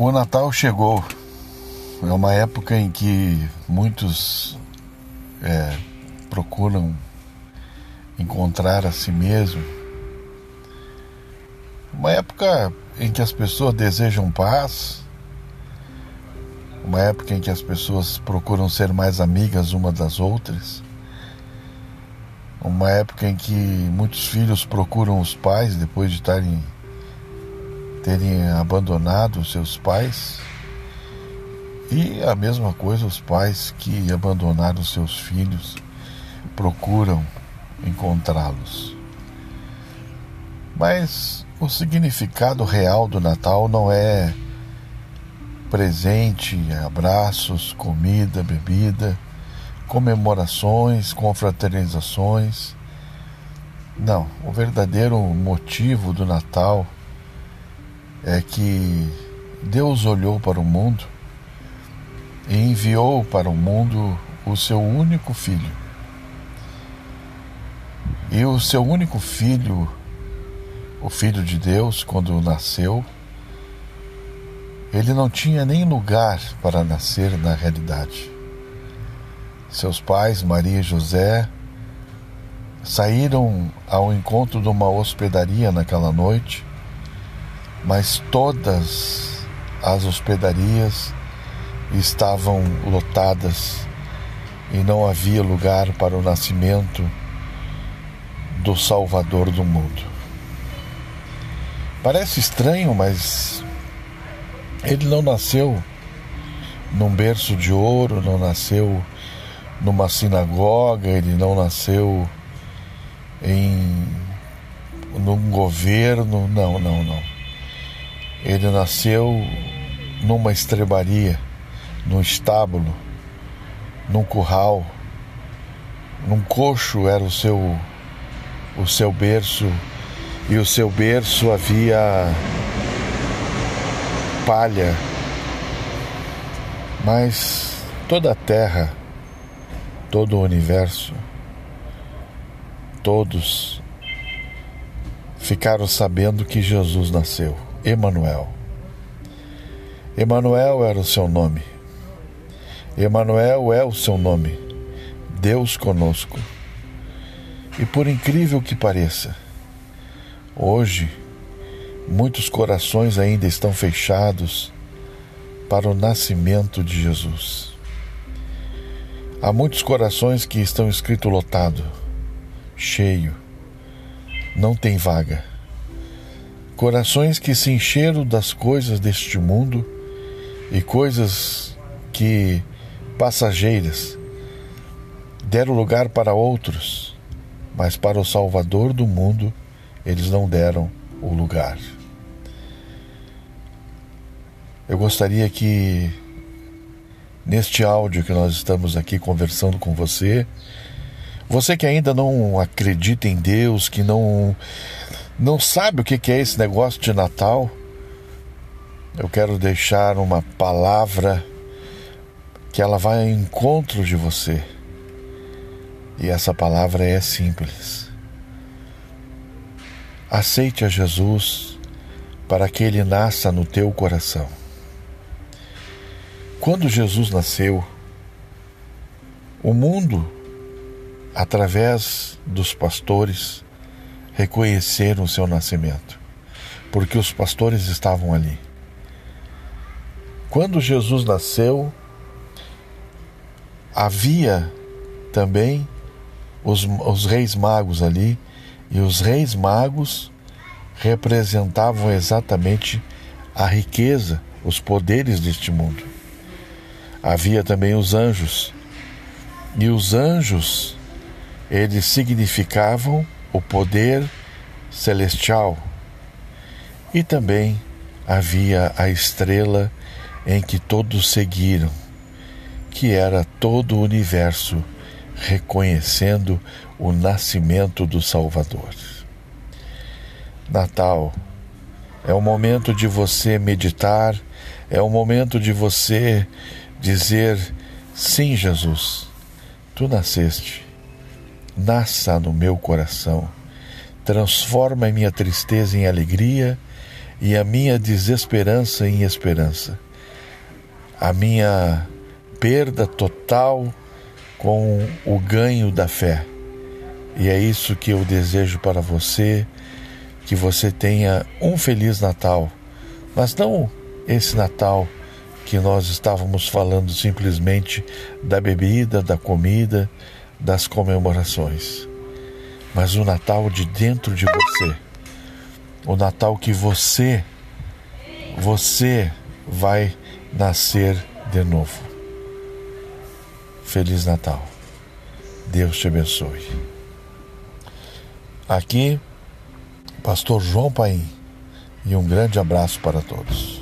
O Natal chegou. É uma época em que muitos é, procuram encontrar a si mesmo. Uma época em que as pessoas desejam paz. Uma época em que as pessoas procuram ser mais amigas uma das outras. Uma época em que muitos filhos procuram os pais depois de estarem terem abandonado seus pais. E a mesma coisa os pais que abandonaram seus filhos procuram encontrá-los. Mas o significado real do Natal não é presente, abraços, comida, bebida, comemorações, confraternizações. Não, o verdadeiro motivo do Natal é que Deus olhou para o mundo e enviou para o mundo o seu único filho. E o seu único filho, o filho de Deus, quando nasceu, ele não tinha nem lugar para nascer na realidade. Seus pais, Maria e José, saíram ao encontro de uma hospedaria naquela noite mas todas as hospedarias estavam lotadas e não havia lugar para o nascimento do Salvador do mundo. Parece estranho, mas ele não nasceu num berço de ouro, não nasceu numa sinagoga, ele não nasceu em num governo, não, não, não. Ele nasceu numa estrebaria, num estábulo, num curral, num coxo era o seu o seu berço e o seu berço havia palha. Mas toda a terra, todo o universo, todos ficaram sabendo que Jesus nasceu. Emanuel. Emanuel era o seu nome. Emanuel é o seu nome. Deus conosco. E por incrível que pareça, hoje muitos corações ainda estão fechados para o nascimento de Jesus. Há muitos corações que estão escrito lotado, cheio, não tem vaga. Corações que se encheram das coisas deste mundo e coisas que passageiras deram lugar para outros, mas para o Salvador do mundo eles não deram o lugar. Eu gostaria que neste áudio que nós estamos aqui conversando com você, você que ainda não acredita em Deus, que não não sabe o que é esse negócio de Natal, eu quero deixar uma palavra que ela vai ao encontro de você. E essa palavra é simples. Aceite a Jesus para que ele nasça no teu coração. Quando Jesus nasceu, o mundo, através dos pastores, reconheceram o seu nascimento, porque os pastores estavam ali. Quando Jesus nasceu, havia também os, os reis magos ali, e os reis magos representavam exatamente a riqueza, os poderes deste mundo. Havia também os anjos, e os anjos, eles significavam o poder celestial. E também havia a estrela em que todos seguiram, que era todo o universo reconhecendo o nascimento do Salvador. Natal é o momento de você meditar, é o momento de você dizer: Sim, Jesus, tu nasceste nasça no meu coração, transforma minha tristeza em alegria, e a minha desesperança em esperança, a minha perda total com o ganho da fé. E é isso que eu desejo para você, que você tenha um feliz Natal, mas não esse Natal que nós estávamos falando simplesmente da bebida, da comida, das comemorações, mas o Natal de dentro de você, o Natal que você, você vai nascer de novo. Feliz Natal. Deus te abençoe. Aqui, Pastor João Paim, e um grande abraço para todos.